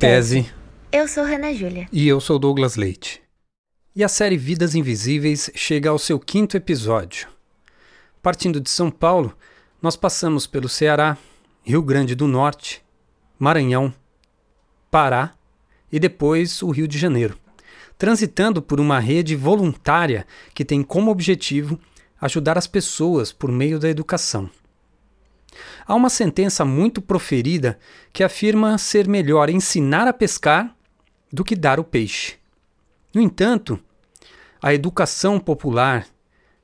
tese. Eu sou Rana Júlia. E eu sou Douglas Leite. E a série Vidas Invisíveis chega ao seu quinto episódio. Partindo de São Paulo, nós passamos pelo Ceará, Rio Grande do Norte, Maranhão, Pará e depois o Rio de Janeiro, transitando por uma rede voluntária que tem como objetivo ajudar as pessoas por meio da educação. Há uma sentença muito proferida que afirma ser melhor ensinar a pescar do que dar o peixe. No entanto, a educação popular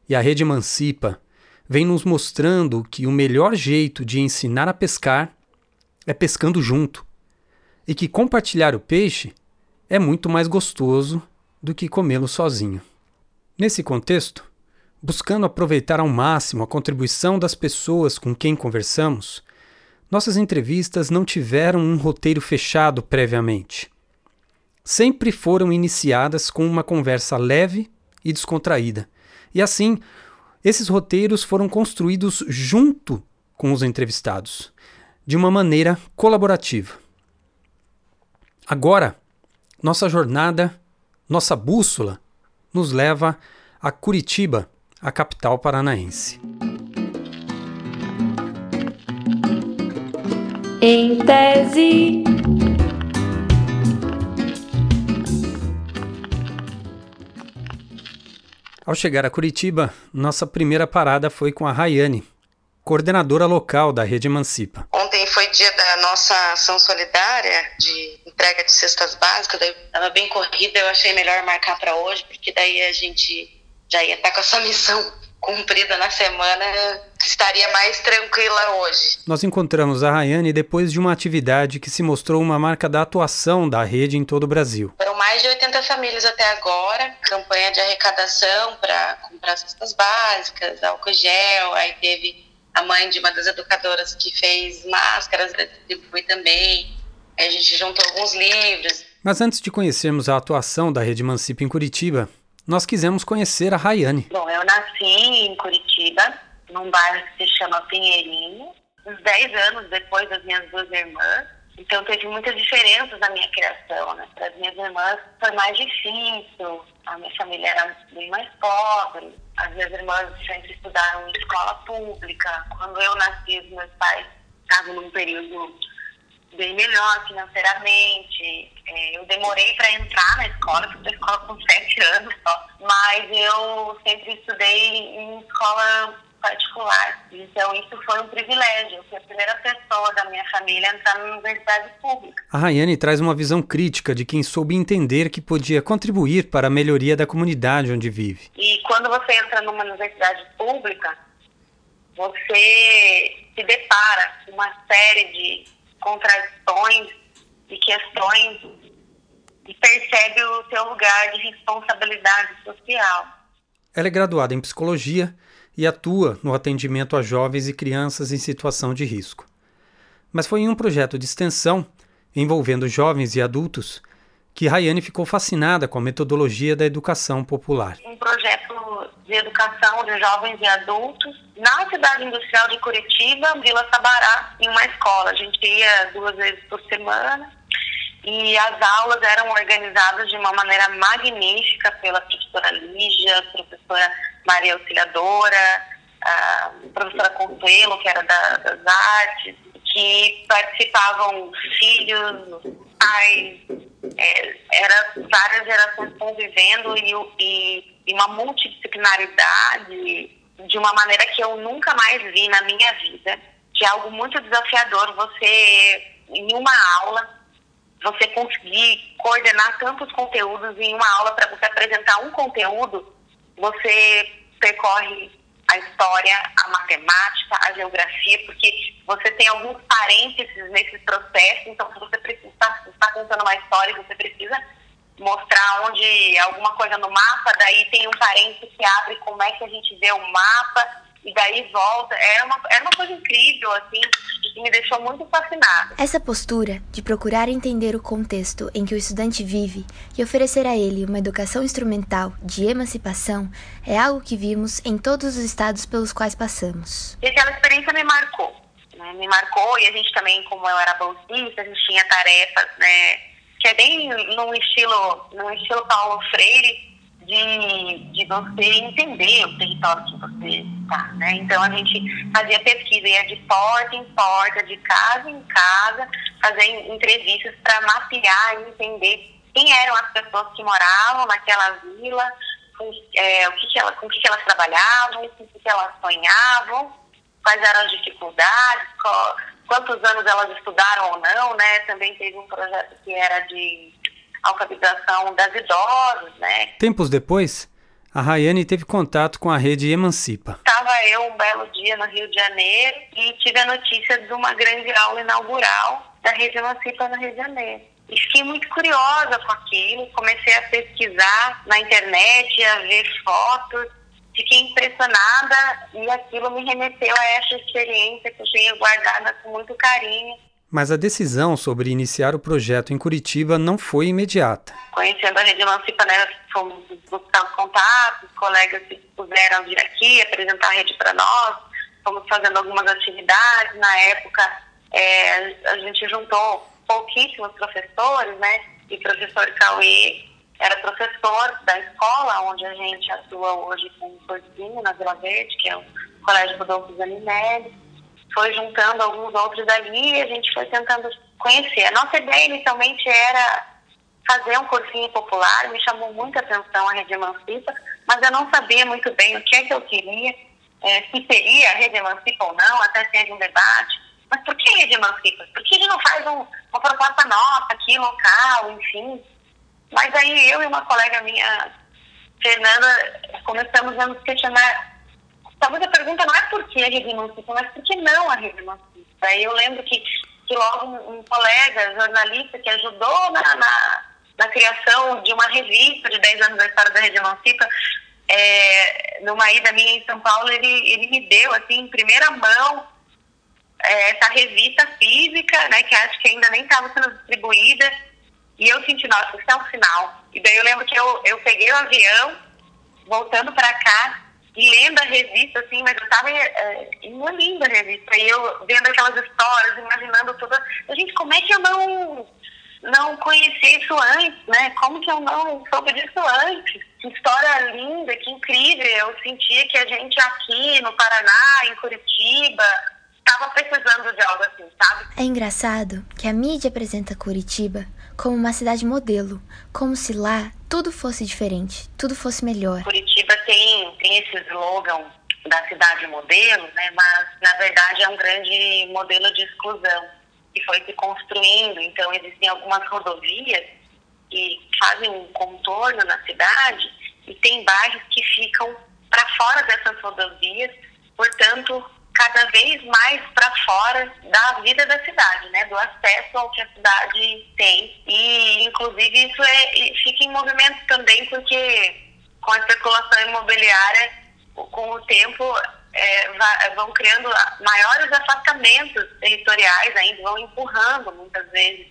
e a rede Emancipa vem nos mostrando que o melhor jeito de ensinar a pescar é pescando junto, e que compartilhar o peixe é muito mais gostoso do que comê-lo sozinho. Nesse contexto, buscando aproveitar ao máximo a contribuição das pessoas com quem conversamos, nossas entrevistas não tiveram um roteiro fechado previamente. Sempre foram iniciadas com uma conversa leve e descontraída. E assim, esses roteiros foram construídos junto com os entrevistados, de uma maneira colaborativa. Agora, nossa jornada, nossa bússola, nos leva a Curitiba, a capital paranaense. Em tese. Ao chegar a Curitiba, nossa primeira parada foi com a Rayane, coordenadora local da Rede Emancipa. Ontem foi dia da nossa ação solidária de entrega de cestas básicas, daí estava bem corrida, eu achei melhor marcar para hoje, porque daí a gente já ia estar tá com essa missão cumprida na semana, estaria mais tranquila hoje. Nós encontramos a Rayane depois de uma atividade que se mostrou uma marca da atuação da rede em todo o Brasil. Foram mais de 80 famílias até agora, campanha de arrecadação para comprar cestas básicas, álcool gel, aí teve a mãe de uma das educadoras que fez máscaras, distribui também. A gente juntou alguns livros. Mas antes de conhecermos a atuação da Rede Emancipa em Curitiba, nós quisemos conhecer a Rayane. Bom, eu nasci em Curitiba, num bairro que se chama Pinheirinho, uns 10 anos depois das minhas duas irmãs. Então teve muitas diferenças na minha criação, né? Para as minhas irmãs foi mais difícil, a minha família era bem mais pobre, as minhas irmãs sempre estudaram em escola pública. Quando eu nasci, os meus pais estavam num período bem melhor financeiramente. É, eu demorei para entrar na escola, fui para escola com sete anos só, mas eu sempre estudei em escola particular. Então isso foi um privilégio. Eu fui a primeira pessoa da minha família a entrar na universidade pública. A Rayane traz uma visão crítica de quem soube entender que podia contribuir para a melhoria da comunidade onde vive. E quando você entra numa universidade pública, você se depara com uma série de contradições e questões e percebe o seu lugar de responsabilidade social. Ela é graduada em psicologia e atua no atendimento a jovens e crianças em situação de risco. Mas foi em um projeto de extensão envolvendo jovens e adultos que Rayane ficou fascinada com a metodologia da educação popular. Um projeto de educação de jovens e adultos na cidade industrial de Curitiba, Vila Sabará, em uma escola. A gente ia duas vezes por semana e as aulas eram organizadas de uma maneira magnífica pela professora Lígia, professora Maria Auxiliadora, a professora Consuelo, que era da, das artes, que participavam filhos, pais, é, era várias gerações convivendo e, e e uma multidisciplinaridade de uma maneira que eu nunca mais vi na minha vida, que é algo muito desafiador você, em uma aula, você conseguir coordenar tantos conteúdos em uma aula para você apresentar um conteúdo, você percorre a história, a matemática, a geografia, porque você tem alguns parênteses nesse processo, então se você estar tá contando uma história, você precisa mostrar onde alguma coisa no mapa, daí tem um parênteses que abre como é que a gente vê o mapa e daí volta. Era uma, era uma coisa incrível, assim, que me deixou muito fascinada. Essa postura de procurar entender o contexto em que o estudante vive e oferecer a ele uma educação instrumental de emancipação é algo que vimos em todos os estados pelos quais passamos. E aquela experiência me marcou. Né, me marcou e a gente também, como eu era bolsista, a gente tinha tarefas, né, que é bem num estilo, num estilo Paulo Freire, de, de você entender o território que você está, né? Então a gente fazia pesquisa, ia de porta em porta, de casa em casa, fazer entrevistas para mapear e entender quem eram as pessoas que moravam naquela vila, com, é, o que, que ela, com o que, que elas trabalhavam, com o que, que elas sonhavam, quais eram as dificuldades, qual, quantos anos elas estudaram ou não, né? Também teve um projeto que era de alfabetização das idosas, né? Tempos depois, a Rayane teve contato com a rede Emancipa. Estava eu um belo dia no Rio de Janeiro e tive a notícia de uma grande aula inaugural da rede Emancipa no Rio de Janeiro. E fiquei muito curiosa com aquilo, comecei a pesquisar na internet, a ver fotos, fiquei impressionada e aquilo me remeteu a essa experiência que eu tenho guardada com muito carinho mas a decisão sobre iniciar o projeto em Curitiba não foi imediata. Conhecendo a Rede Emancipa, né, fomos buscando contatos, colegas que puderam vir aqui apresentar a rede para nós, fomos fazendo algumas atividades. Na época, é, a gente juntou pouquíssimos professores, né, e o professor Cauê era professor da escola onde a gente atua hoje com o cursinho na Vila Verde, que é o Colégio Rodolfo Zanimelli foi juntando alguns outros ali e a gente foi tentando conhecer. A nossa ideia inicialmente era fazer um cursinho popular, me chamou muita atenção a Rede Emancipa, mas eu não sabia muito bem o que é que eu queria, é, se seria a Rede Emancipa ou não, até teve um debate. Mas por que Rede Emancipa? Por que a gente não faz um, uma proposta nossa aqui, local, enfim? Mas aí eu e uma colega minha, Fernanda, começamos a nos questionar talvez a pergunta não é por que a rede emancipa, mas por que não a rede emancipa. Aí eu lembro que, que logo um, um colega jornalista que ajudou na, na, na, criação de uma revista de 10 anos da história da rede emancipa, é, numa ida minha em São Paulo, ele, ele me deu, assim, em primeira mão, é, essa revista física, né, que acho que ainda nem estava sendo distribuída, e eu senti, nossa, isso é um sinal. E daí eu lembro que eu, eu peguei o avião, voltando para cá, e lendo a revista, assim, mas eu estava é, engolindo a revista, e eu vendo aquelas histórias, imaginando toda. Gente, como é que eu não, não conheci isso antes, né? Como que eu não soube disso antes? Que história linda, que incrível. Eu sentia que a gente aqui no Paraná, em Curitiba, estava precisando de algo assim, sabe? É engraçado que a mídia apresenta Curitiba como uma cidade modelo, como se lá tudo fosse diferente, tudo fosse melhor. Curitiba tem, tem esse slogan da cidade modelo, né, mas na verdade é um grande modelo de exclusão que foi se construindo. Então existem algumas rodovias que fazem um contorno na cidade e tem bairros que ficam para fora dessas rodovias, portanto cada vez mais para fora da vida da cidade, né, do acesso ao que a cidade tem. E, inclusive, isso é, fica em movimento também, porque com a especulação imobiliária, com o tempo, é, vão criando maiores afastamentos territoriais, ainda vão empurrando, muitas vezes,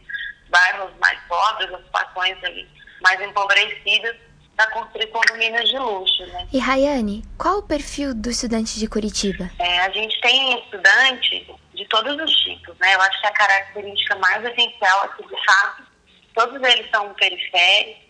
bairros mais pobres, ocupações ali mais empobrecidas para construir condomínios de luxo. Né? E Rayane, qual o perfil do estudante de Curitiba? É, a gente tem estudantes de todos os tipos, né? Eu acho que a característica mais essencial é que, de fato, todos eles são periféricos,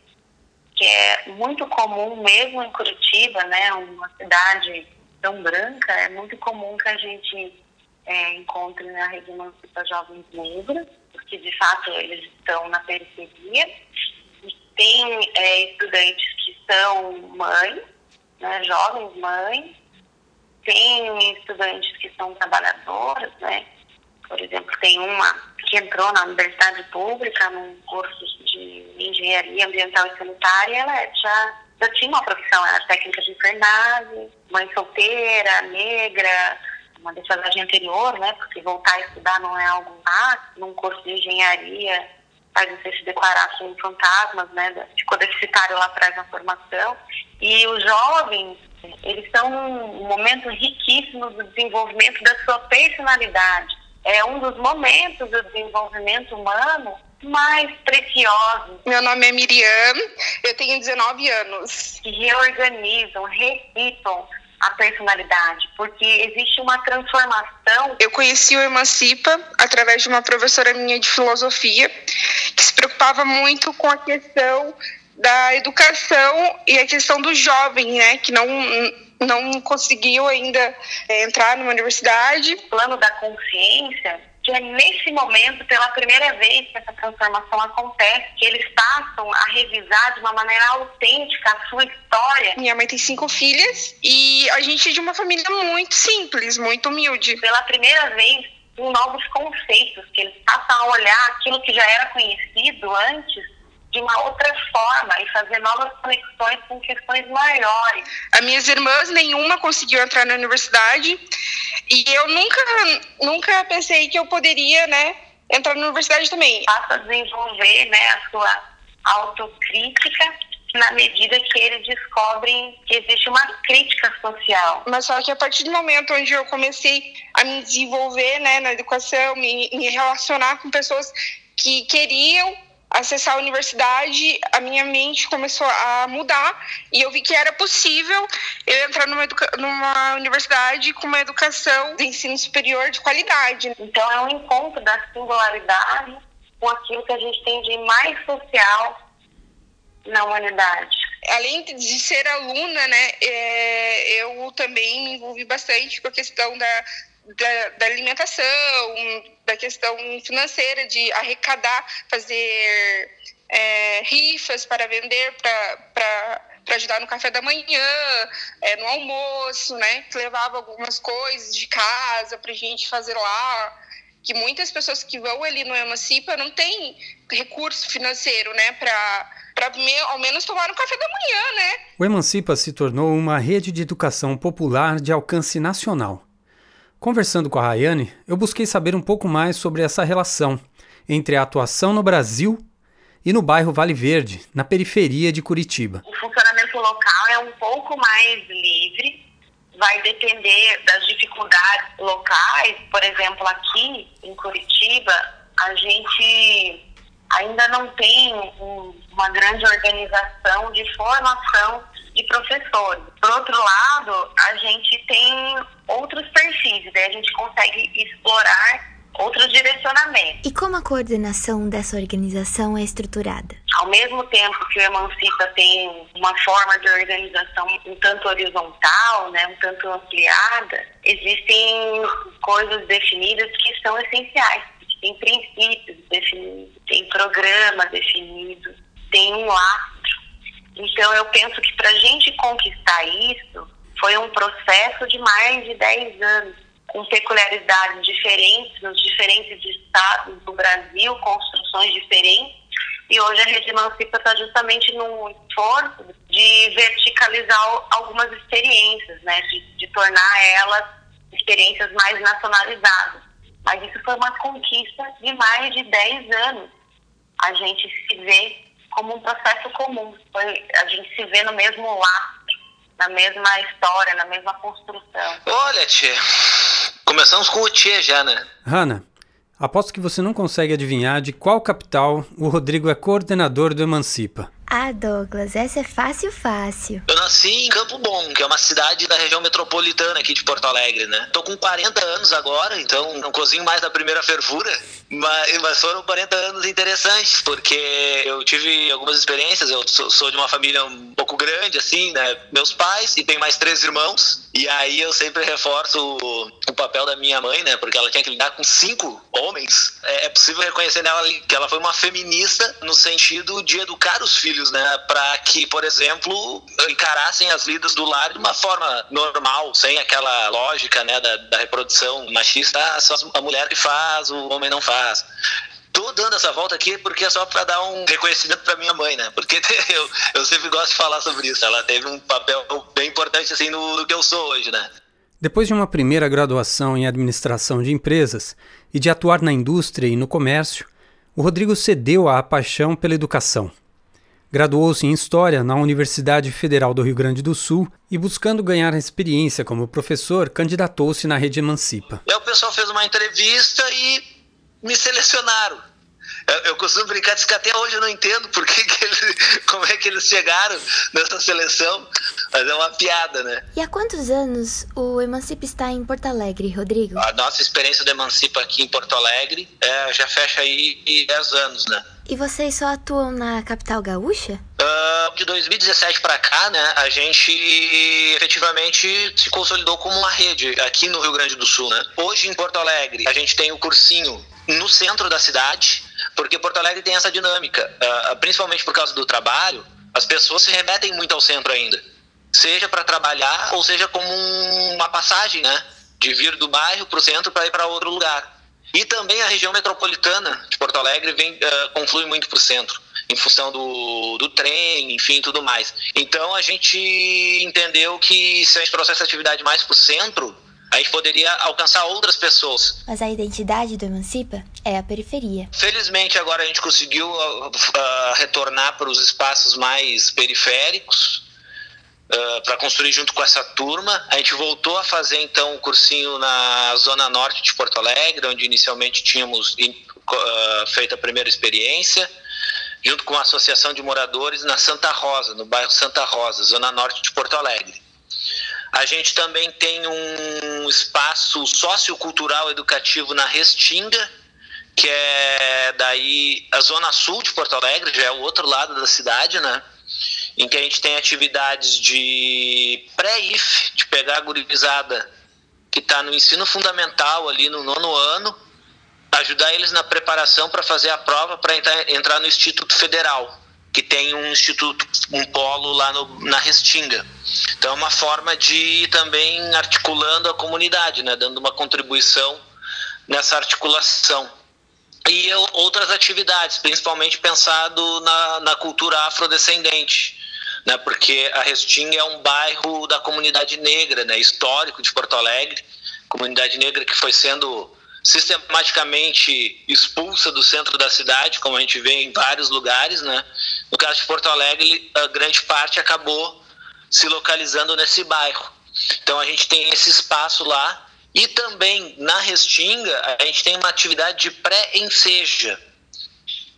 que é muito comum, mesmo em Curitiba, né? Uma cidade tão branca, é muito comum que a gente é, encontre na rede emancipa jovens negros, porque, de fato, eles estão na periferia tem é, estudantes que são mães, né, jovens mães, tem estudantes que são trabalhadoras, né? Por exemplo, tem uma que entrou na universidade pública num curso de engenharia ambiental e sanitária, ela já, já tinha uma profissão, era técnica de enfermagem, mãe solteira, negra, uma defasagem anterior, né? Porque voltar a estudar não é algo fácil, num curso de engenharia faz você se declarar como fantasmas, né? Ficou deficitário lá atrás na formação. E os jovens, eles são um momento riquíssimo do desenvolvimento da sua personalidade. É um dos momentos do desenvolvimento humano mais preciosos. Meu nome é Miriam, eu tenho 19 anos. Que reorganizam, recitam a personalidade, porque existe uma transformação. Eu conheci o Emancipa através de uma professora minha de filosofia, que se preocupava muito com a questão da educação e a questão do jovem, né, que não não conseguiu ainda é, entrar numa universidade. O plano da consciência que é nesse momento, pela primeira vez que essa transformação acontece, que eles passam a revisar de uma maneira autêntica a sua história. Minha mãe tem cinco filhas e a gente é de uma família muito simples, muito humilde. Pela primeira vez, com novos conceitos, que eles passam a olhar aquilo que já era conhecido antes de uma outra forma e fazer novas conexões com questões maiores. As minhas irmãs, nenhuma conseguiu entrar na universidade e eu nunca, nunca pensei que eu poderia, né, entrar na universidade também. Passa a desenvolver, né, a sua autocrítica na medida que eles descobrem que existe uma crítica social. Mas só que a partir do momento onde eu comecei a me desenvolver, né, na educação, me, me relacionar com pessoas que queriam acessar a universidade, a minha mente começou a mudar e eu vi que era possível eu entrar numa, numa universidade com uma educação de ensino superior de qualidade. Então é um encontro da singularidade com aquilo que a gente tem de mais social na humanidade. Além de ser aluna, né, é, eu também me envolvi bastante com a questão da, da, da, alimentação, da questão financeira, de arrecadar, fazer é, rifas para vender para ajudar no café da manhã, é, no almoço, né? Levava algumas coisas de casa para gente fazer lá. Que muitas pessoas que vão ali no Emancipa não têm recurso financeiro, né? Para para ao menos tomar um café da manhã, né? O Emancipa se tornou uma rede de educação popular de alcance nacional. Conversando com a Rayane, eu busquei saber um pouco mais sobre essa relação entre a atuação no Brasil e no bairro Vale Verde, na periferia de Curitiba. O funcionamento local é um pouco mais livre, vai depender das dificuldades locais. Por exemplo, aqui em Curitiba, a gente ainda não tem uma grande organização de formação de professores. Por outro lado, a gente tem outros perfis, daí a gente consegue explorar outros direcionamentos. E como a coordenação dessa organização é estruturada? Ao mesmo tempo que o Emancipa tem uma forma de organização um tanto horizontal, né, um tanto ampliada, existem coisas definidas que são essenciais. Tem princípios definidos, tem programa definido, tem um lastro. Então, eu penso que para a gente conquistar isso, foi um processo de mais de 10 anos, com peculiaridades diferentes nos diferentes estados do Brasil, construções diferentes. E hoje a Rede Emancipa está justamente num esforço de verticalizar algumas experiências, né? de, de tornar elas experiências mais nacionalizadas. Mas isso foi uma conquista de mais de 10 anos. A gente se vê como um processo comum. Foi, a gente se vê no mesmo lastro, na mesma história, na mesma construção. Olha, Tchê, começamos com o Tchê já, né? Hanna, aposto que você não consegue adivinhar de qual capital o Rodrigo é coordenador do Emancipa. Ah, Douglas, essa é fácil, fácil. Eu nasci em Campo Bom, que é uma cidade da região metropolitana aqui de Porto Alegre, né? Tô com 40 anos agora, então não cozinho mais na primeira fervura, mas, mas foram 40 anos interessantes, porque eu tive algumas experiências, eu sou, sou de uma família um pouco grande, assim, né? Meus pais e tem mais três irmãos, e aí eu sempre reforço o, o papel da minha mãe, né? Porque ela tinha que lidar com cinco homens. É, é possível reconhecer nela que ela foi uma feminista no sentido de educar os filhos filhos, né, para que, por exemplo, encarassem as vidas do lar de uma forma normal, sem aquela lógica, né, da, da reprodução machista, ah, só a mulher que faz, o homem não faz tô dando essa volta aqui porque é só para dar um reconhecimento para minha mãe, né? Porque eu, eu sempre gosto de falar sobre isso. Ela teve um papel bem importante assim no, no que eu sou hoje, né? Depois de uma primeira graduação em administração de empresas e de atuar na indústria e no comércio, o Rodrigo cedeu à paixão pela educação. Graduou-se em História na Universidade Federal do Rio Grande do Sul e, buscando ganhar experiência como professor, candidatou-se na Rede Emancipa. E aí o pessoal fez uma entrevista e me selecionaram. Eu, eu costumo brincar disso que até hoje eu não entendo por que, que eles, como é que eles chegaram nessa seleção, Mas é uma piada, né? E há quantos anos o Emancipa está em Porto Alegre, Rodrigo? A nossa experiência do Emancipa aqui em Porto Alegre é, já fecha aí 10 anos, né? E vocês só atuam na capital gaúcha? Uh, de 2017 para cá, né, a gente efetivamente se consolidou como uma rede aqui no Rio Grande do Sul, né? Hoje em Porto Alegre, a gente tem o cursinho no centro da cidade, porque Porto Alegre tem essa dinâmica, uh, principalmente por causa do trabalho, as pessoas se remetem muito ao centro ainda seja para trabalhar ou seja como uma passagem, né? De vir do bairro para o centro para ir para outro lugar. E também a região metropolitana de Porto Alegre vem, uh, conflui muito para o centro, em função do, do trem, enfim, tudo mais. Então a gente entendeu que se a gente trouxesse essa atividade mais para o centro, a gente poderia alcançar outras pessoas. Mas a identidade do Emancipa é a periferia. Felizmente agora a gente conseguiu uh, uh, retornar para os espaços mais periféricos, uh, para construir junto com essa turma. A gente voltou a fazer então o cursinho na zona norte de Porto Alegre, onde inicialmente tínhamos uh, feito a primeira experiência, junto com a Associação de Moradores na Santa Rosa, no bairro Santa Rosa, zona norte de Porto Alegre. A gente também tem um espaço sociocultural educativo na Restinga, que é daí a zona sul de Porto Alegre, já é o outro lado da cidade, né? Em que a gente tem atividades de pré-IF, de pegar a gurizada que está no ensino fundamental ali no nono ano, ajudar eles na preparação para fazer a prova para entrar, no Instituto Federal, que tem um instituto, um polo lá no, na Restinga. Então é uma forma de ir também articulando a comunidade, né, dando uma contribuição nessa articulação. E outras atividades, principalmente pensado na, na cultura afrodescendente né, porque a Restinga é um bairro da comunidade negra, né, histórico de Porto Alegre, comunidade negra que foi sendo sistematicamente expulsa do centro da cidade, como a gente vê em vários lugares, né? No caso de Porto Alegre, a grande parte acabou se localizando nesse bairro. Então a gente tem esse espaço lá e também na Restinga a gente tem uma atividade de pré-enseja.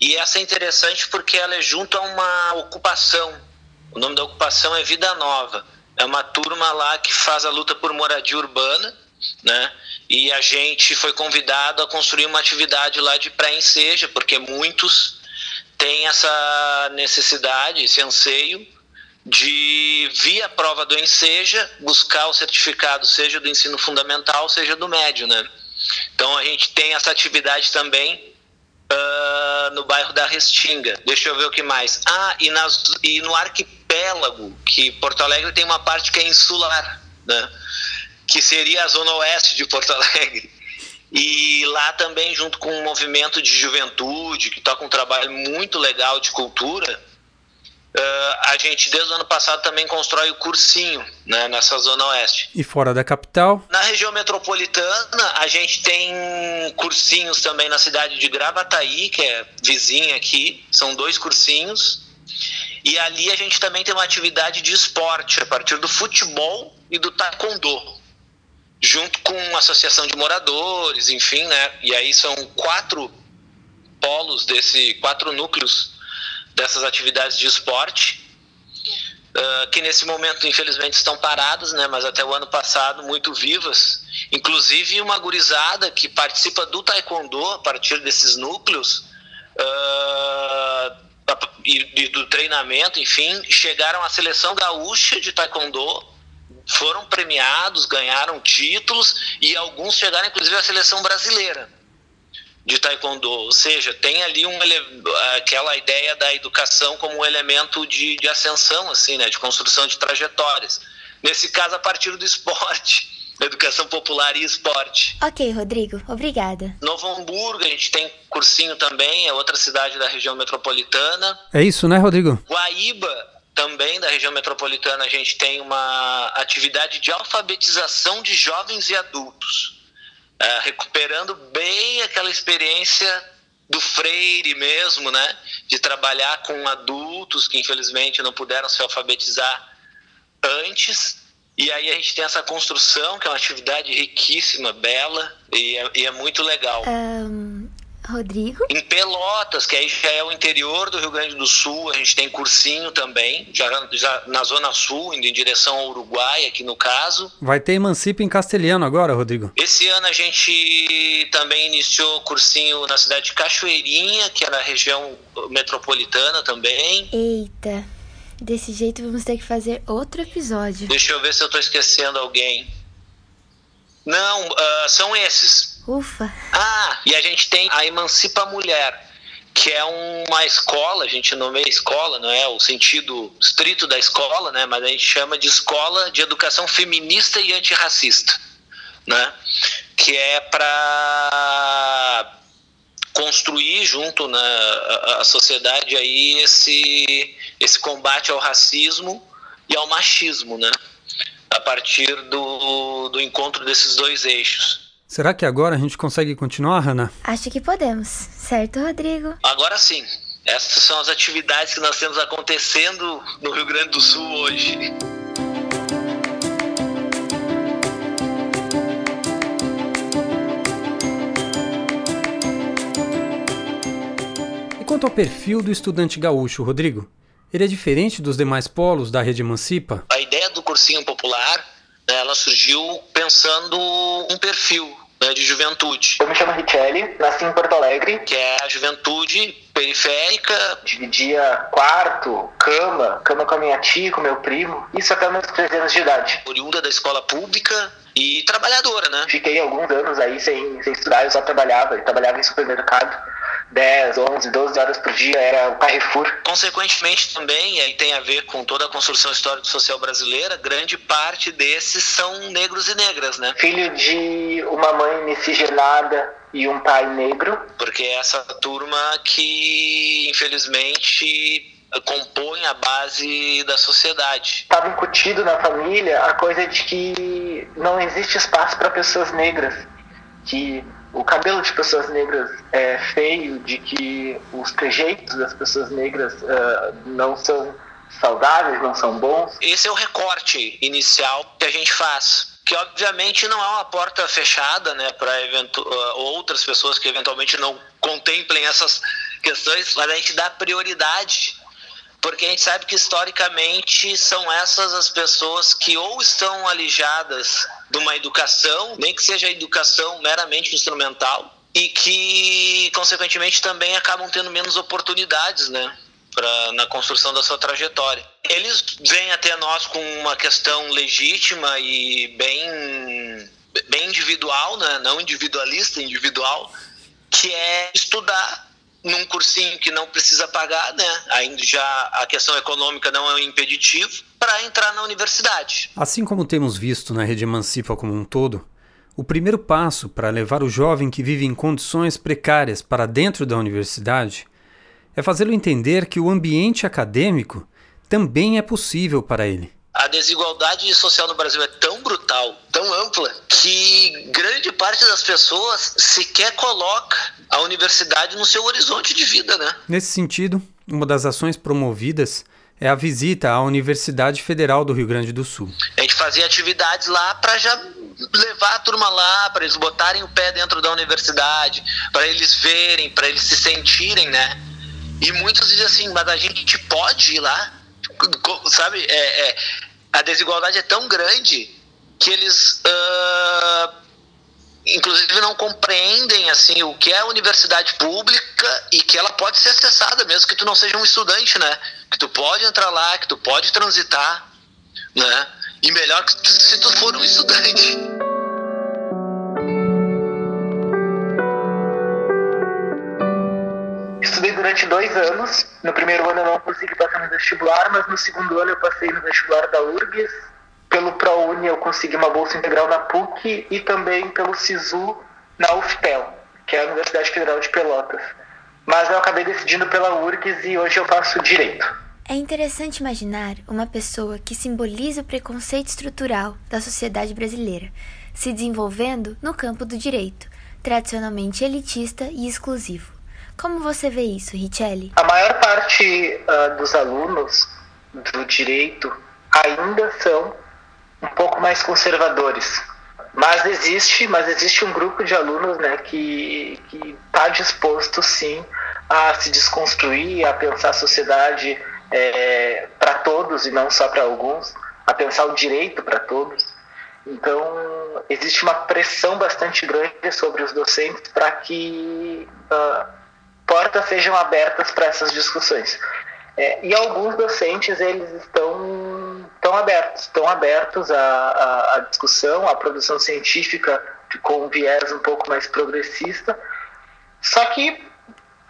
E essa é interessante porque ela é junto a uma ocupação o nome da ocupação é Vida Nova. É uma turma lá que faz a luta por moradia urbana, né? E a gente foi convidado a construir uma atividade lá de pré-enseja, porque muitos têm essa necessidade, esse anseio de, via prova do enseja, buscar o certificado, seja do ensino fundamental, seja do médio, né? Então a gente tem essa atividade também uh, no bairro da Restinga. Deixa eu ver o que mais. Ah, e, nas, e no arquipélago, que Porto Alegre tem uma parte que é insular, né? que seria a zona oeste de Porto Alegre. E lá também, junto com um movimento de juventude, que toca um trabalho muito legal de cultura, Uh, a gente desde o ano passado também constrói o cursinho né, nessa zona oeste. E fora da capital? Na região metropolitana, a gente tem cursinhos também na cidade de Gravataí, que é vizinha aqui, são dois cursinhos. E ali a gente também tem uma atividade de esporte, a partir do futebol e do taekwondo, junto com a associação de moradores, enfim, né? E aí são quatro polos desse, quatro núcleos dessas atividades de esporte, uh, que nesse momento infelizmente estão paradas, né, mas até o ano passado muito vivas. Inclusive uma gurizada que participa do taekwondo a partir desses núcleos uh, e, do treinamento, enfim, chegaram à seleção gaúcha de taekwondo foram premiados, ganharam títulos e alguns chegaram inclusive à seleção brasileira de taekwondo, ou seja, tem ali um, aquela ideia da educação como um elemento de, de ascensão, assim, né, de construção de trajetórias. Nesse caso, a partir do esporte, educação popular e esporte. Ok, Rodrigo, obrigada. Novo Hamburgo, a gente tem cursinho também, é outra cidade da região metropolitana. É isso, né, Rodrigo? Guaíba, também da região metropolitana, a gente tem uma atividade de alfabetização de jovens e adultos uh, recuperando bem aquela experiência do Freire mesmo, né? De trabalhar com adultos que infelizmente não puderam se alfabetizar antes. E aí a gente tem essa construção, que é uma atividade riquíssima, bela, e é, e é muito legal. Um, Rodrigo? Em Pelotas, que aí já é o interior do Rio Grande do Sul, a gente tem cursinho também, já, já na Zona Sul, indo em direção ao Uruguai, aqui no caso. Vai ter Emancipa em castelhano agora, Rodrigo? Esse ano a gente também iniciou cursinho na cidade de Cachoeirinha, que é na região metropolitana também. Eita, desse jeito vamos ter que fazer outro episódio. Deixa eu ver se eu tô esquecendo alguém. Não, uh, são esses. Ufa. Ah, e a gente tem a Emancipa Mulher, que é uma escola, a gente nomeia escola, não é o sentido estrito da escola, né? Mas a gente chama de escola de educação feminista e antirracista, né? Que é para construir junto na a, a sociedade aí esse esse combate ao racismo e ao machismo, né? a partir do, do encontro desses dois eixos. Será que agora a gente consegue continuar, Hannah? Acho que podemos, certo, Rodrigo? Agora sim. Essas são as atividades que nós temos acontecendo no Rio Grande do Sul hoje. E quanto ao perfil do estudante gaúcho, Rodrigo? Ele é diferente dos demais polos da rede Emancipa? A ideia do cursinho popular, ela surgiu pensando um perfil né, de juventude. Eu me chamo Richelli, nasci em Porto Alegre. Que é a juventude periférica. Dividia quarto, cama, cama com a minha tia, com meu primo. Isso até meus 13 anos de idade. Oriunda da escola pública e trabalhadora, né? Fiquei alguns anos aí sem, sem estudar, eu só trabalhava. Eu trabalhava em supermercado 10, 11, 12 horas por dia era o Carrefour. Consequentemente também, aí tem a ver com toda a construção histórico-social brasileira, grande parte desses são negros e negras, né? Filho de uma mãe miscigenada e um pai negro. Porque é essa turma que, infelizmente, compõe a base da sociedade. Estava incutido na família a coisa de que não existe espaço para pessoas negras, que o cabelo de pessoas negras é feio, de que os trejeitos das pessoas negras uh, não são saudáveis, não são bons. Esse é o recorte inicial que a gente faz. Que obviamente não é uma porta fechada né, para uh, outras pessoas que eventualmente não contemplem essas questões, mas a gente dá prioridade porque a gente sabe que historicamente são essas as pessoas que ou estão alijadas de uma educação, nem que seja educação meramente instrumental, e que, consequentemente, também acabam tendo menos oportunidades, né? Pra, na construção da sua trajetória. Eles vêm até nós com uma questão legítima e bem, bem individual, né? não individualista, individual, que é estudar num cursinho que não precisa pagar, né? Ainda já a questão econômica não é um impeditivo para entrar na universidade. Assim como temos visto na rede Emancipa como um todo, o primeiro passo para levar o jovem que vive em condições precárias para dentro da universidade é fazê-lo entender que o ambiente acadêmico também é possível para ele a desigualdade social no Brasil é tão brutal, tão ampla, que grande parte das pessoas sequer coloca a universidade no seu horizonte de vida, né? Nesse sentido, uma das ações promovidas é a visita à Universidade Federal do Rio Grande do Sul. A gente fazia atividades lá para já levar a turma lá, para eles botarem o pé dentro da universidade, para eles verem, para eles se sentirem, né? E muitos dizem assim, mas a gente pode ir lá, sabe? É, é, a desigualdade é tão grande que eles uh, inclusive não compreendem assim o que é a universidade pública e que ela pode ser acessada mesmo que tu não seja um estudante, né? Que tu pode entrar lá, que tu pode transitar, né? E melhor que tu, se tu for um estudante. Estudei durante dois anos. No primeiro ano eu não consegui passar no vestibular, mas no segundo ano eu passei no vestibular da URGS. Pelo ProUni eu consegui uma bolsa integral na PUC e também pelo SISU na UFPEL, que é a Universidade Federal de Pelotas. Mas eu acabei decidindo pela URGS e hoje eu faço direito. É interessante imaginar uma pessoa que simboliza o preconceito estrutural da sociedade brasileira se desenvolvendo no campo do direito, tradicionalmente elitista e exclusivo. Como você vê isso, Richelli? A maior parte uh, dos alunos do direito ainda são um pouco mais conservadores Mas existe, mas existe um grupo de alunos né, que está disposto sim a se desconstruir, a pensar a sociedade é, para todos e não só para alguns, a pensar o direito para todos. Então, existe uma pressão bastante grande sobre os docentes para que uh, portas sejam abertas para essas discussões. É, e alguns docentes, eles estão, estão abertos, estão abertos à, à, discussão, à produção científica com um viés um pouco mais progressista, só que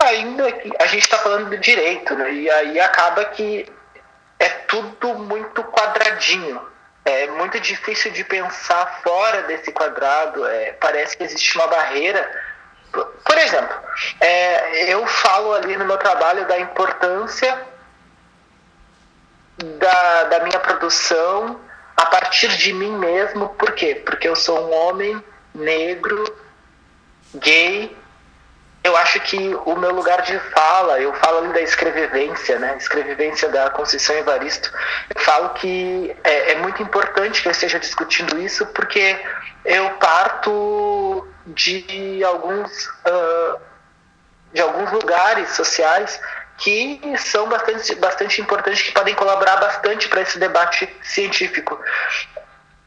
ainda a gente está falando de direito, né? e aí acaba que é tudo muito quadradinho. É muito difícil de pensar fora desse quadrado. É, parece que existe uma barreira. Por exemplo, é, eu falo ali no meu trabalho da importância da, da minha produção a partir de mim mesmo. Por quê? Porque eu sou um homem negro, gay, eu acho que o meu lugar de fala, eu falo ali da escrevivência, né? Escrevivência da Conceição Evaristo. Eu falo que é, é muito importante que eu esteja discutindo isso, porque eu parto de alguns, uh, de alguns lugares sociais que são bastante, bastante importantes, que podem colaborar bastante para esse debate científico.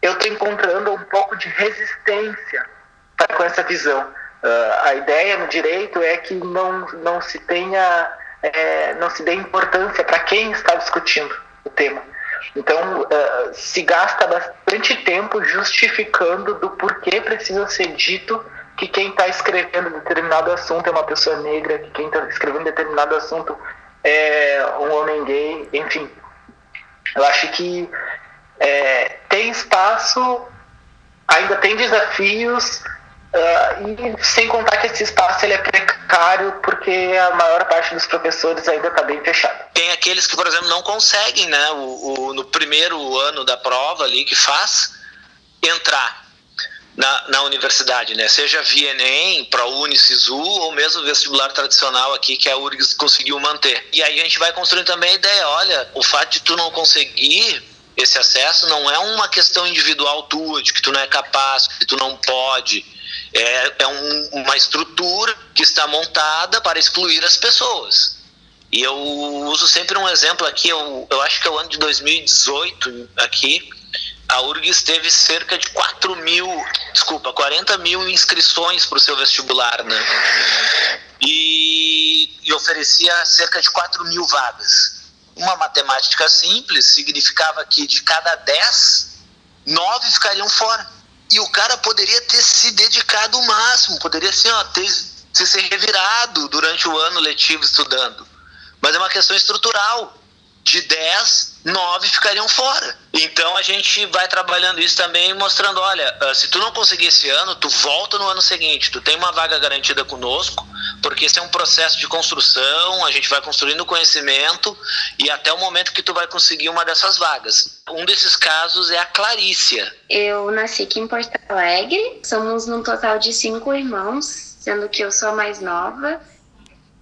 Eu estou encontrando um pouco de resistência com essa visão. Uh, a ideia no direito é que não, não se tenha, é, não se dê importância para quem está discutindo o tema. Então, uh, se gasta bastante tempo justificando do porquê precisa ser dito que quem está escrevendo determinado assunto é uma pessoa negra, que quem está escrevendo determinado assunto é um homem gay, enfim. Eu acho que é, tem espaço, ainda tem desafios, Uh, e sem contar que esse espaço ele é precário porque a maior parte dos professores ainda está bem fechado. Tem aqueles que, por exemplo, não conseguem, né, o, o, no primeiro ano da prova ali que faz, entrar na, na universidade, né? Seja via Enem, ProUni, SISU ou mesmo vestibular tradicional aqui que a URGS conseguiu manter. E aí a gente vai construindo também a ideia, olha, o fato de tu não conseguir esse acesso não é uma questão individual tua, de que tu não é capaz, que tu não pode é, é um, uma estrutura que está montada para excluir as pessoas. E eu uso sempre um exemplo aqui, eu, eu acho que é o ano de 2018 aqui, a URGS teve cerca de 4 mil, desculpa, 40 mil inscrições para o seu vestibular, né? E, e oferecia cerca de 4 mil vagas. Uma matemática simples significava que de cada 10, 9 ficariam fora. E o cara poderia ter se dedicado o máximo, poderia assim, ó, ter, se revirado durante o ano letivo estudando. Mas é uma questão estrutural. De 10, 9 ficariam fora. Então a gente vai trabalhando isso também, mostrando: olha, ah, se tu não conseguir esse ano, tu volta no ano seguinte, tu tem uma vaga garantida conosco, porque esse é um processo de construção, a gente vai construindo conhecimento e até o momento que tu vai conseguir uma dessas vagas. Um desses casos é a Clarícia. Eu nasci aqui em Porto Alegre, somos num total de cinco irmãos, sendo que eu sou a mais nova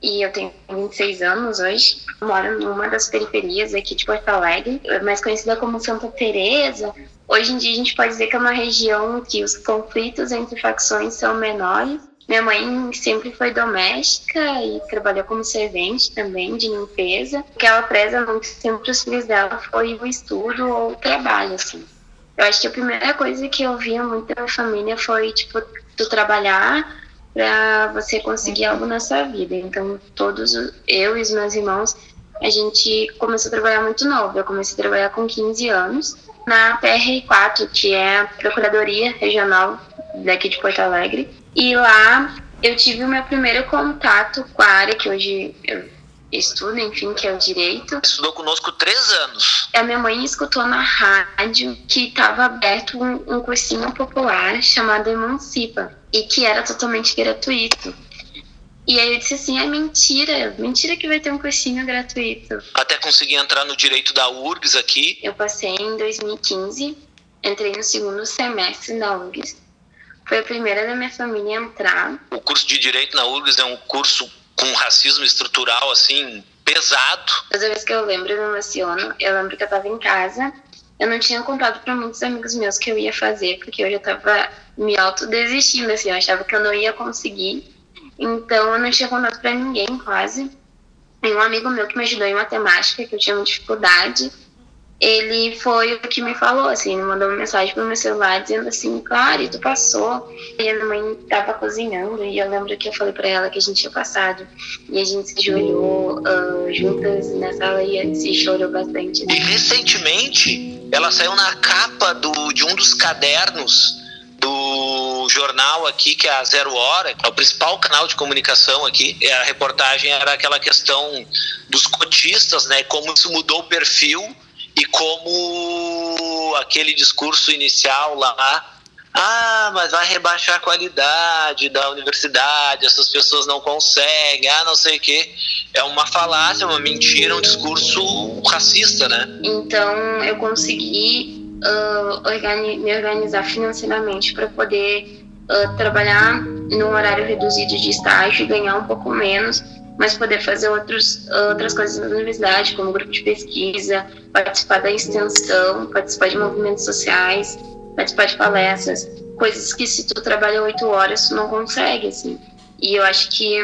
e eu tenho 26 anos hoje. Moro numa das periferias aqui de Porto Alegre, mais conhecida como Santa Teresa. Hoje em dia a gente pode dizer que é uma região que os conflitos entre facções são menores minha mãe sempre foi doméstica e trabalhou como servente também de limpeza. O que ela preza muito sempre os filhos dela foi o estudo ou o trabalho, assim. Eu acho que a primeira coisa que eu via muito da minha família foi, tipo, tu trabalhar para você conseguir algo na sua vida. Então, todos, eu e os meus irmãos, a gente começou a trabalhar muito novo. Eu comecei a trabalhar com 15 anos na PR4, que é a Procuradoria Regional daqui de Porto Alegre. E lá eu tive o meu primeiro contato com a área que hoje eu estudo, enfim, que é o direito. Estudou conosco três anos. A minha mãe escutou na rádio que estava aberto um, um cursinho popular chamado Emancipa e que era totalmente gratuito. E aí eu disse assim, é mentira, mentira que vai ter um cursinho gratuito. Até conseguir entrar no direito da URGS aqui. Eu passei em 2015, entrei no segundo semestre da URGS. Foi a primeira da minha família a entrar. O curso de Direito na URGS é um curso com racismo estrutural, assim, pesado. Toda vez que eu lembro, eu me emociono. Eu lembro que eu estava em casa eu não tinha contado para muitos amigos meus que eu ia fazer, porque eu já estava me autodesistindo, assim, eu achava que eu não ia conseguir. Então, eu não tinha contado para ninguém, quase. E um amigo meu que me ajudou em matemática, que eu tinha muita dificuldade, ele foi o que me falou, assim, ele mandou uma mensagem pro meu celular dizendo assim, claro, tu passou. E a minha mãe tava cozinhando e eu lembro que eu falei para ela que a gente tinha passado. E a gente se joelhou uh, juntas na sala e se chorou bastante. E recentemente, ela saiu na capa do, de um dos cadernos do jornal aqui, que é a Zero Hora, é o principal canal de comunicação aqui. A reportagem era aquela questão dos cotistas, né? Como isso mudou o perfil e como aquele discurso inicial lá, ah, mas vai rebaixar a qualidade da universidade, essas pessoas não conseguem, ah, não sei o quê. É uma falácia, uma mentira, um discurso racista, né? Então eu consegui uh, organi me organizar financeiramente para poder uh, trabalhar num horário reduzido de estágio ganhar um pouco menos mas poder fazer outros, outras coisas na universidade, como grupo de pesquisa, participar da extensão, participar de movimentos sociais, participar de palestras, coisas que se tu trabalha oito horas tu não consegue, assim. E eu acho que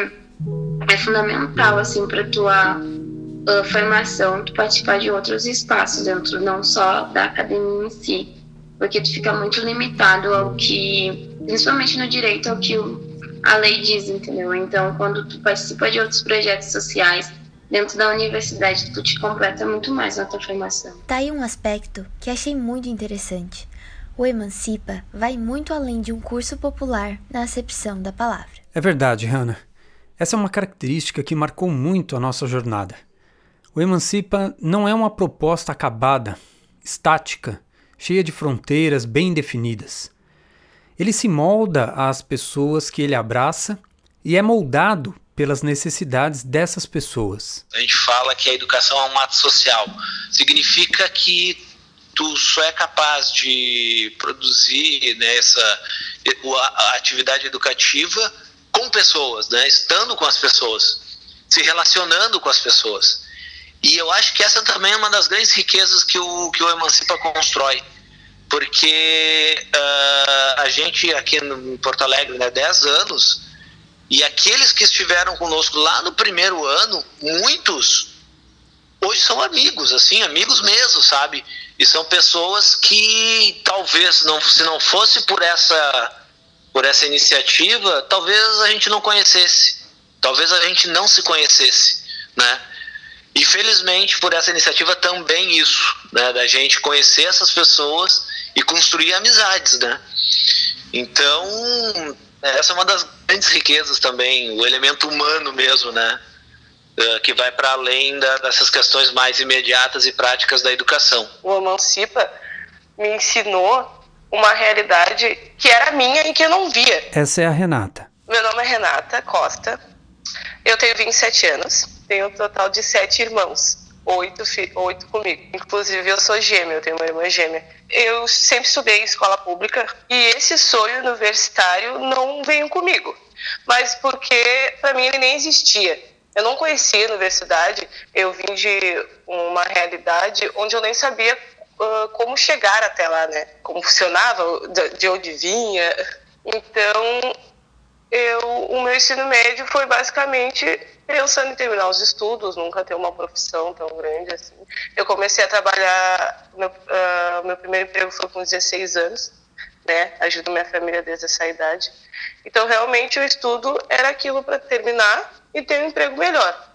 é fundamental, assim, para tua uh, formação, tu participar de outros espaços dentro, não só da academia em si, porque tu fica muito limitado ao que, principalmente no direito, ao que o a lei diz, entendeu? Então, quando tu participa de outros projetos sociais dentro da universidade, tu te completa muito mais na tua formação. Tá aí um aspecto que achei muito interessante. O Emancipa vai muito além de um curso popular na acepção da palavra. É verdade, Hannah. Essa é uma característica que marcou muito a nossa jornada. O Emancipa não é uma proposta acabada, estática, cheia de fronteiras bem definidas. Ele se molda às pessoas que ele abraça e é moldado pelas necessidades dessas pessoas. A gente fala que a educação é um ato social. Significa que tu só é capaz de produzir né, essa a atividade educativa com pessoas, né, estando com as pessoas, se relacionando com as pessoas. E eu acho que essa também é uma das grandes riquezas que o, que o Emancipa constrói porque uh, a gente aqui no, em Porto Alegre, né, 10 anos, e aqueles que estiveram conosco lá no primeiro ano, muitos hoje são amigos, assim, amigos mesmo, sabe? E são pessoas que talvez não, se não fosse por essa por essa iniciativa, talvez a gente não conhecesse, talvez a gente não se conhecesse, né? E felizmente por essa iniciativa também isso, né, da gente conhecer essas pessoas e construir amizades, né? Então, essa é uma das grandes riquezas também, o elemento humano mesmo, né? Uh, que vai para além da, dessas questões mais imediatas e práticas da educação. O Emancipa me ensinou uma realidade que era minha e que eu não via. Essa é a Renata. Meu nome é Renata Costa, eu tenho 27 anos, tenho um total de sete irmãos oito, oito comigo. Inclusive, eu sou gêmea, eu tenho uma irmã gêmea. Eu sempre estudei em escola pública e esse sonho universitário não veio comigo. Mas porque, para mim, ele nem existia. Eu não conhecia a universidade, eu vim de uma realidade onde eu nem sabia uh, como chegar até lá, né? Como funcionava, de onde vinha. Então, eu, o meu ensino médio foi basicamente pensando em terminar os estudos, nunca ter uma profissão tão grande assim. Eu comecei a trabalhar, meu, uh, meu primeiro emprego foi com 16 anos, né? Ajudo minha família desde essa idade. Então, realmente, o estudo era aquilo para terminar e ter um emprego melhor,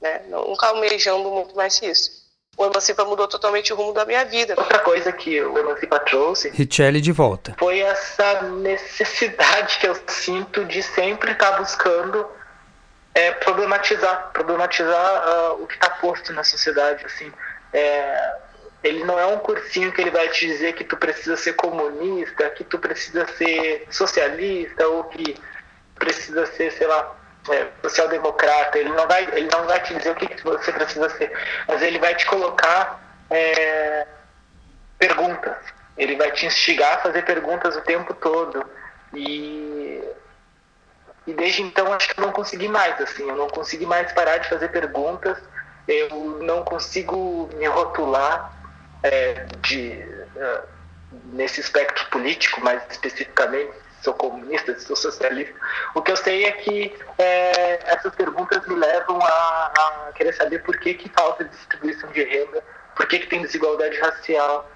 né? Nunca almejando muito mais que isso. O Emancipa mudou totalmente o rumo da minha vida. Outra coisa que o Emancipa trouxe... Richelle de volta. Foi essa necessidade que eu sinto de sempre estar buscando é, problematizar, problematizar uh, o que está posto na sociedade, assim. É, ele não é um cursinho que ele vai te dizer que tu precisa ser comunista, que tu precisa ser socialista ou que precisa ser, sei lá, é, social-democrata. Ele não vai, ele não vai te dizer o que, que você precisa ser, mas ele vai te colocar é, perguntas. Ele vai te instigar a fazer perguntas o tempo todo e e desde então acho que eu não consegui mais, assim, eu não consegui mais parar de fazer perguntas, eu não consigo me rotular, é, de, uh, nesse espectro político, mais especificamente, sou comunista, sou socialista. O que eu sei é que é, essas perguntas me levam a, a, querer saber por que, que falta distribuição de renda, por que, que tem desigualdade racial,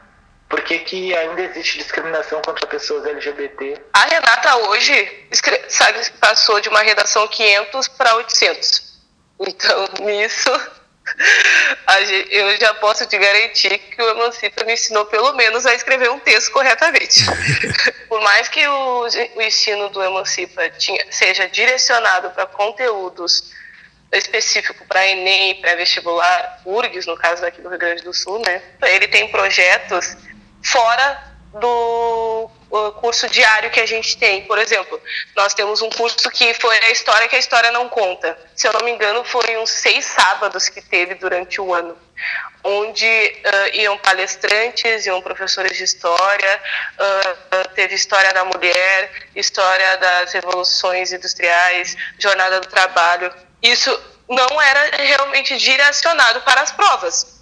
por que, que ainda existe discriminação contra pessoas LGBT. A Renata hoje sabe, passou de uma redação 500 para 800. Então, nisso eu já posso te garantir que o Emancipa me ensinou pelo menos a escrever um texto corretamente. Por mais que o, o ensino do Emancipa tinha, seja direcionado para conteúdos específico para Enem, pré-vestibular, URGS, no caso daqui do Rio Grande do Sul, né? Ele tem projetos fora do curso diário que a gente tem. Por exemplo, nós temos um curso que foi a história que a história não conta. Se eu não me engano, foi uns seis sábados que teve durante o ano, onde uh, iam palestrantes, iam professores de história, uh, teve história da mulher, história das revoluções industriais, jornada do trabalho. Isso não era realmente direcionado para as provas.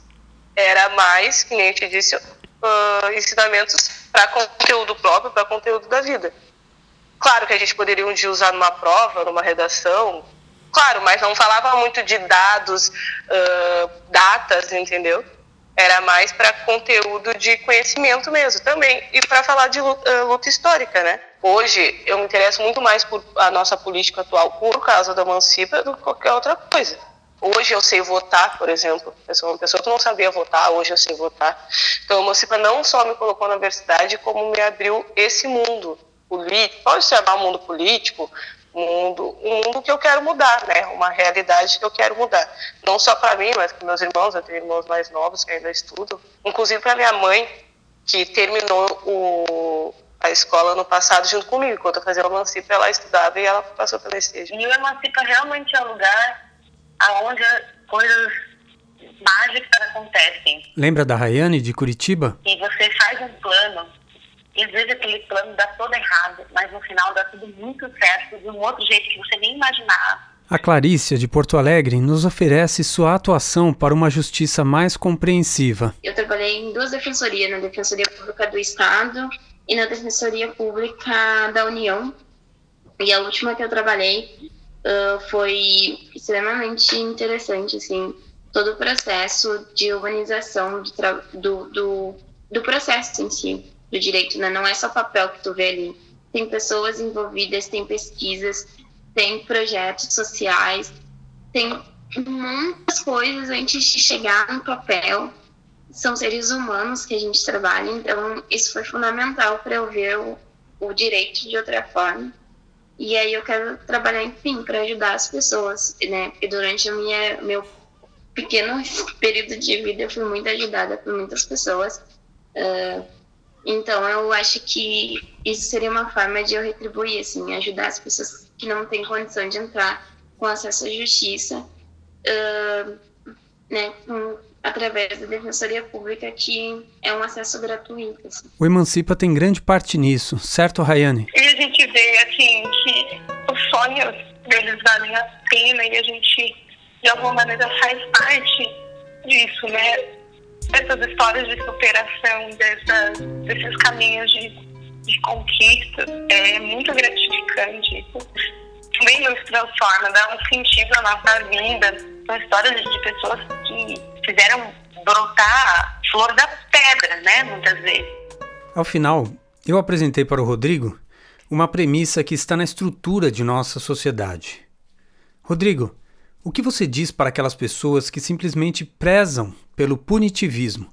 Era mais, nem a gente disse, uh, ensinamentos para conteúdo próprio, para conteúdo da vida. Claro que a gente poderia um dia usar numa prova, numa redação, claro, mas não falava muito de dados, uh, datas, entendeu? Era mais para conteúdo de conhecimento mesmo também. E para falar de luta, uh, luta, histórica, né? Hoje eu me interesso muito mais por a nossa política atual por causa da Emancipa do que qualquer outra coisa. Hoje eu sei votar, por exemplo. Eu sou uma pessoa que não sabia votar, hoje eu sei votar. Então, a Emancipa não só me colocou na universidade, como me abriu esse mundo político, pode chamar mundo político, mundo, um mundo que eu quero mudar, né? Uma realidade que eu quero mudar. Não só para mim, mas para meus irmãos. Eu tenho irmãos mais novos que ainda estudam. Inclusive para minha mãe, que terminou o, a escola no passado junto comigo. Enquanto eu fazia o Emancipa, ela estudava e ela passou pela estágio. E o Emancipa realmente é um lugar aonde coisas mágicas acontecem. Lembra da Rayane de Curitiba? E você faz um plano, e às vezes aquele plano dá todo errado, mas no final dá tudo muito certo, de um outro jeito que você nem imaginava. A Clarícia, de Porto Alegre, nos oferece sua atuação para uma justiça mais compreensiva. Eu trabalhei em duas defensorias, na Defensoria Pública do Estado e na Defensoria Pública da União. E a última que eu trabalhei uh, foi extremamente interessante, assim, todo o processo de urbanização do, do, do processo em si, do direito, né? Não é só papel que tu vê ali. Tem pessoas envolvidas, tem pesquisas, tem projetos sociais, tem muitas coisas antes de chegar no papel. São seres humanos que a gente trabalha, então isso foi fundamental para eu ver o, o direito de outra forma. E aí eu quero trabalhar, enfim, para ajudar as pessoas, né? E durante minha meu pequeno período de vida eu fui muito ajudada por muitas pessoas. Uh, então eu acho que isso seria uma forma de eu retribuir, assim, ajudar as pessoas que não têm condição de entrar com acesso à justiça, uh, né? Com, através da Defensoria Pública, que é um acesso gratuito. Assim. O Emancipa tem grande parte nisso, certo, Rayane? E a gente vê, assim, que os sonhos deles valem a pena e a gente, de alguma maneira, faz parte disso, né? Dessas histórias de superação, dessas, desses caminhos de, de conquista. É muito gratificante. Também nos transforma, dá um sentido à nossa vida. São histórias de pessoas que fizeram brotar a flor da pedra, né? Muitas vezes. Ao final, eu apresentei para o Rodrigo uma premissa que está na estrutura de nossa sociedade. Rodrigo, o que você diz para aquelas pessoas que simplesmente prezam pelo punitivismo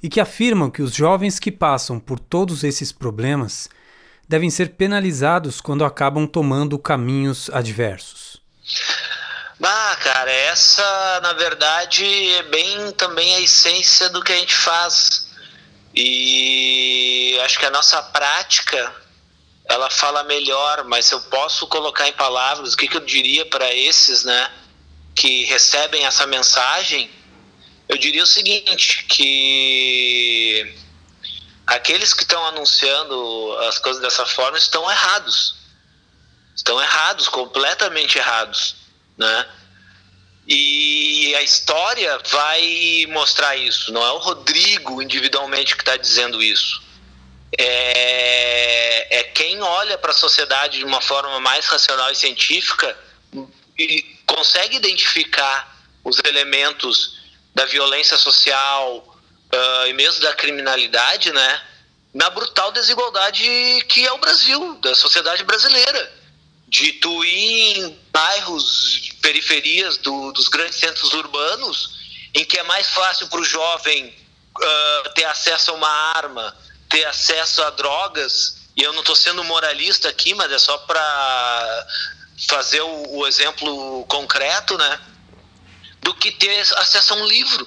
e que afirmam que os jovens que passam por todos esses problemas devem ser penalizados quando acabam tomando caminhos adversos? Ah, cara, essa na verdade é bem também a essência do que a gente faz. E acho que a nossa prática ela fala melhor, mas se eu posso colocar em palavras o que, que eu diria para esses, né, que recebem essa mensagem, eu diria o seguinte, que aqueles que estão anunciando as coisas dessa forma estão errados. Estão errados, completamente errados né? E a história vai mostrar isso. Não é o Rodrigo individualmente que está dizendo isso. É, é quem olha para a sociedade de uma forma mais racional e científica e consegue identificar os elementos da violência social uh, e mesmo da criminalidade, né? Na brutal desigualdade que é o Brasil, da sociedade brasileira de tu ir em bairros, periferias do, dos grandes centros urbanos, em que é mais fácil para o jovem uh, ter acesso a uma arma, ter acesso a drogas, e eu não estou sendo moralista aqui, mas é só para fazer o, o, exemplo concreto, né? Do que ter acesso a um livro,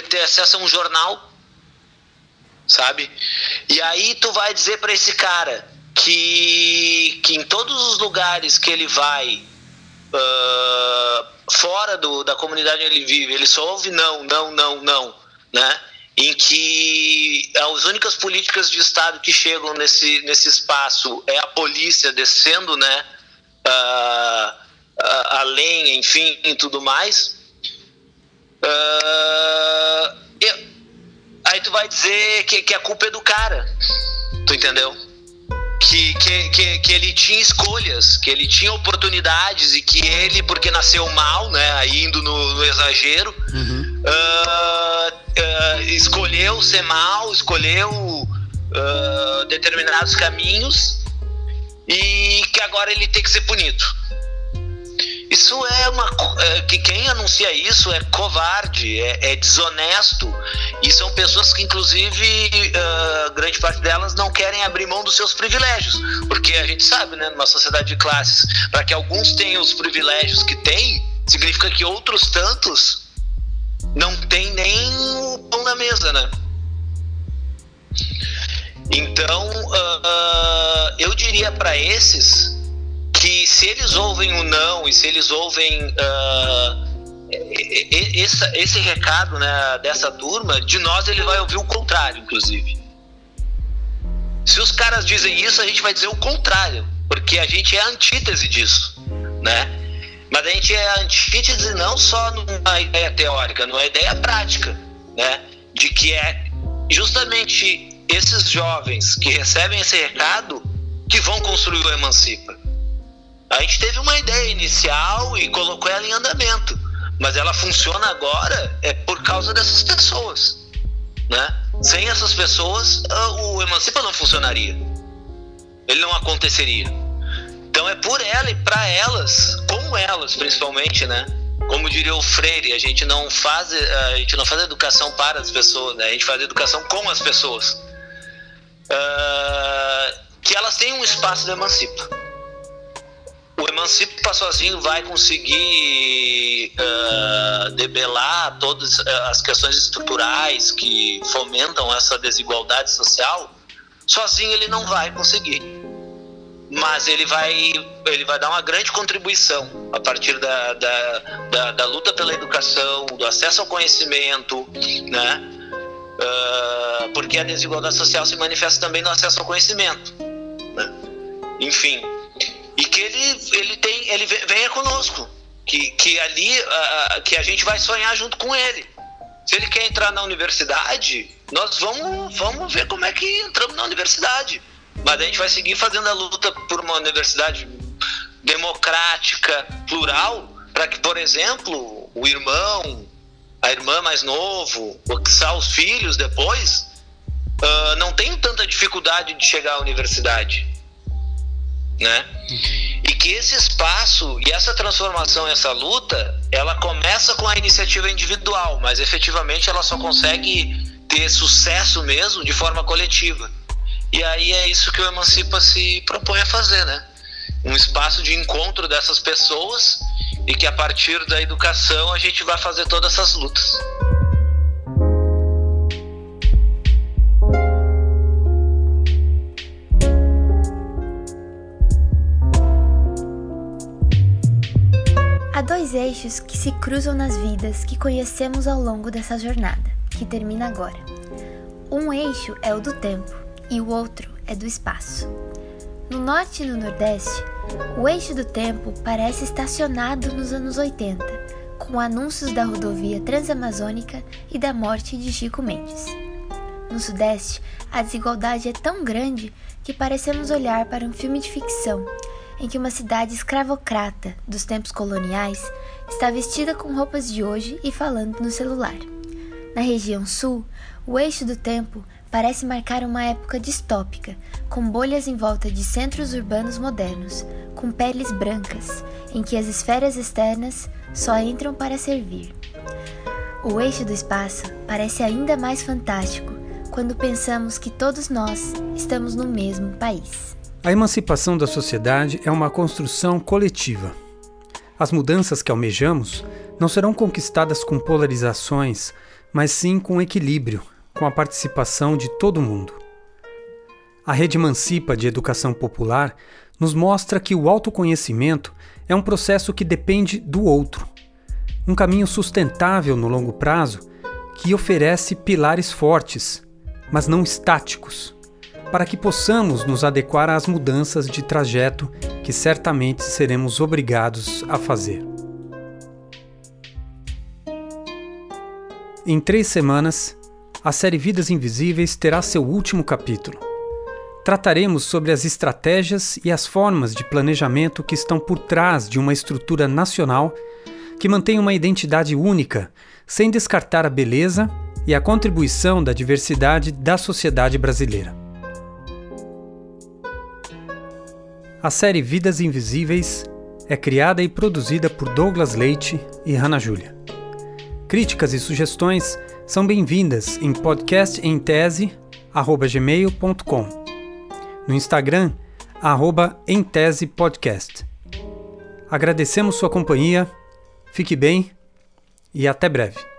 do que ter acesso a um jornal, sabe? E aí tu vai dizer para esse cara que, que em todos os lugares que ele vai, uh, fora do, da comunidade onde ele vive, ele só ouve não, não, não, não, né? Em que as únicas políticas de Estado que chegam nesse, nesse espaço é a polícia descendo, né? Uh, uh, além, enfim, e tudo mais. Uh, aí tu vai dizer que, que a culpa é do cara. Tu entendeu? que, que, que, que, ele tinha escolhas, que ele tinha oportunidades e que ele, porque nasceu mal, né, aí indo no, no exagero, uhum. uh, uh, escolheu ser mal, escolheu uh, determinados caminhos e que agora ele tem que ser punido. Isso é uma. É, que quem anuncia isso é covarde, é, é desonesto. E são pessoas que, inclusive, uh, grande parte delas não querem abrir mão dos seus privilégios. Porque a gente sabe, né, numa sociedade de classes, para que alguns tenham os privilégios que têm, significa que outros tantos não têm nem o pão na mesa, né? Então, uh, uh, eu diria para esses que se eles ouvem o não e se eles ouvem uh, esse, esse recado né, dessa turma, de nós ele vai ouvir o contrário, inclusive. Se os caras dizem isso, a gente vai dizer o contrário, porque a gente é a antítese disso, né? Mas a gente é a antítese não só numa ideia teórica, numa ideia prática, né? De que é justamente esses jovens que recebem esse recado que vão construir o Emancipa. A gente teve uma ideia inicial e colocou ela em andamento, mas ela funciona agora é por causa dessas pessoas, né? Sem essas pessoas, ah, o Emancipa não funcionaria. Ele não aconteceria. Então é por ela e para elas, com elas principalmente, né? Como diria o Freire, a gente não faz a gente não faz educação para as pessoas, né? A gente faz educação com as pessoas. Uh, que elas têm um espaço de emancipa o Emancipa sozinho vai conseguir uh, debelar todas as questões estruturais que fomentam essa desigualdade social, sozinho ele não vai conseguir. Mas ele vai, ele vai dar uma grande contribuição a partir da, da, da, da luta pela educação, do acesso ao conhecimento, né? Uh, porque a desigualdade social se manifesta também no acesso ao conhecimento. Né? Enfim, e que ele, ele, tem, ele venha conosco, que, que ali a, que a gente vai sonhar junto com ele. Se ele quer entrar na universidade, nós vamos, vamos ver como é que entramos na universidade. Mas a gente vai seguir fazendo a luta por uma universidade democrática, plural, para que, por exemplo, o irmão, a irmã mais novo, ou que são os filhos depois, uh, não tenham tanta dificuldade de chegar à universidade né? E que esse espaço e essa transformação, essa luta, ela começa com a iniciativa individual, mas efetivamente ela só consegue ter sucesso mesmo de forma coletiva. E aí é isso que o Emancipa se propõe a fazer, né? Um espaço de encontro dessas pessoas e que a partir da educação a gente vai fazer todas essas lutas. Eixos que se cruzam nas vidas que conhecemos ao longo dessa jornada, que termina agora. Um eixo é o do tempo e o outro é do espaço. No norte e no nordeste, o eixo do tempo parece estacionado nos anos 80 com anúncios da rodovia transamazônica e da morte de Chico Mendes. No Sudeste, a desigualdade é tão grande que parecemos olhar para um filme de ficção em que uma cidade escravocrata dos tempos coloniais está vestida com roupas de hoje e falando no celular. Na região sul, o eixo do tempo parece marcar uma época distópica, com bolhas em volta de centros urbanos modernos, com peles brancas, em que as esferas externas só entram para servir. O eixo do espaço parece ainda mais fantástico quando pensamos que todos nós estamos no mesmo país. A emancipação da sociedade é uma construção coletiva. As mudanças que almejamos não serão conquistadas com polarizações, mas sim com equilíbrio, com a participação de todo mundo. A Rede Emancipa de Educação Popular nos mostra que o autoconhecimento é um processo que depende do outro, um caminho sustentável no longo prazo que oferece pilares fortes, mas não estáticos, para que possamos nos adequar às mudanças de trajeto que certamente seremos obrigados a fazer. Em três semanas, a série Vidas Invisíveis terá seu último capítulo. Trataremos sobre as estratégias e as formas de planejamento que estão por trás de uma estrutura nacional que mantém uma identidade única, sem descartar a beleza e a contribuição da diversidade da sociedade brasileira. A série Vidas Invisíveis é criada e produzida por Douglas Leite e Hannah Júlia. Críticas e sugestões são bem-vindas em podcastentese@gmail.com no Instagram, arroba em tese podcast. Agradecemos sua companhia, fique bem e até breve.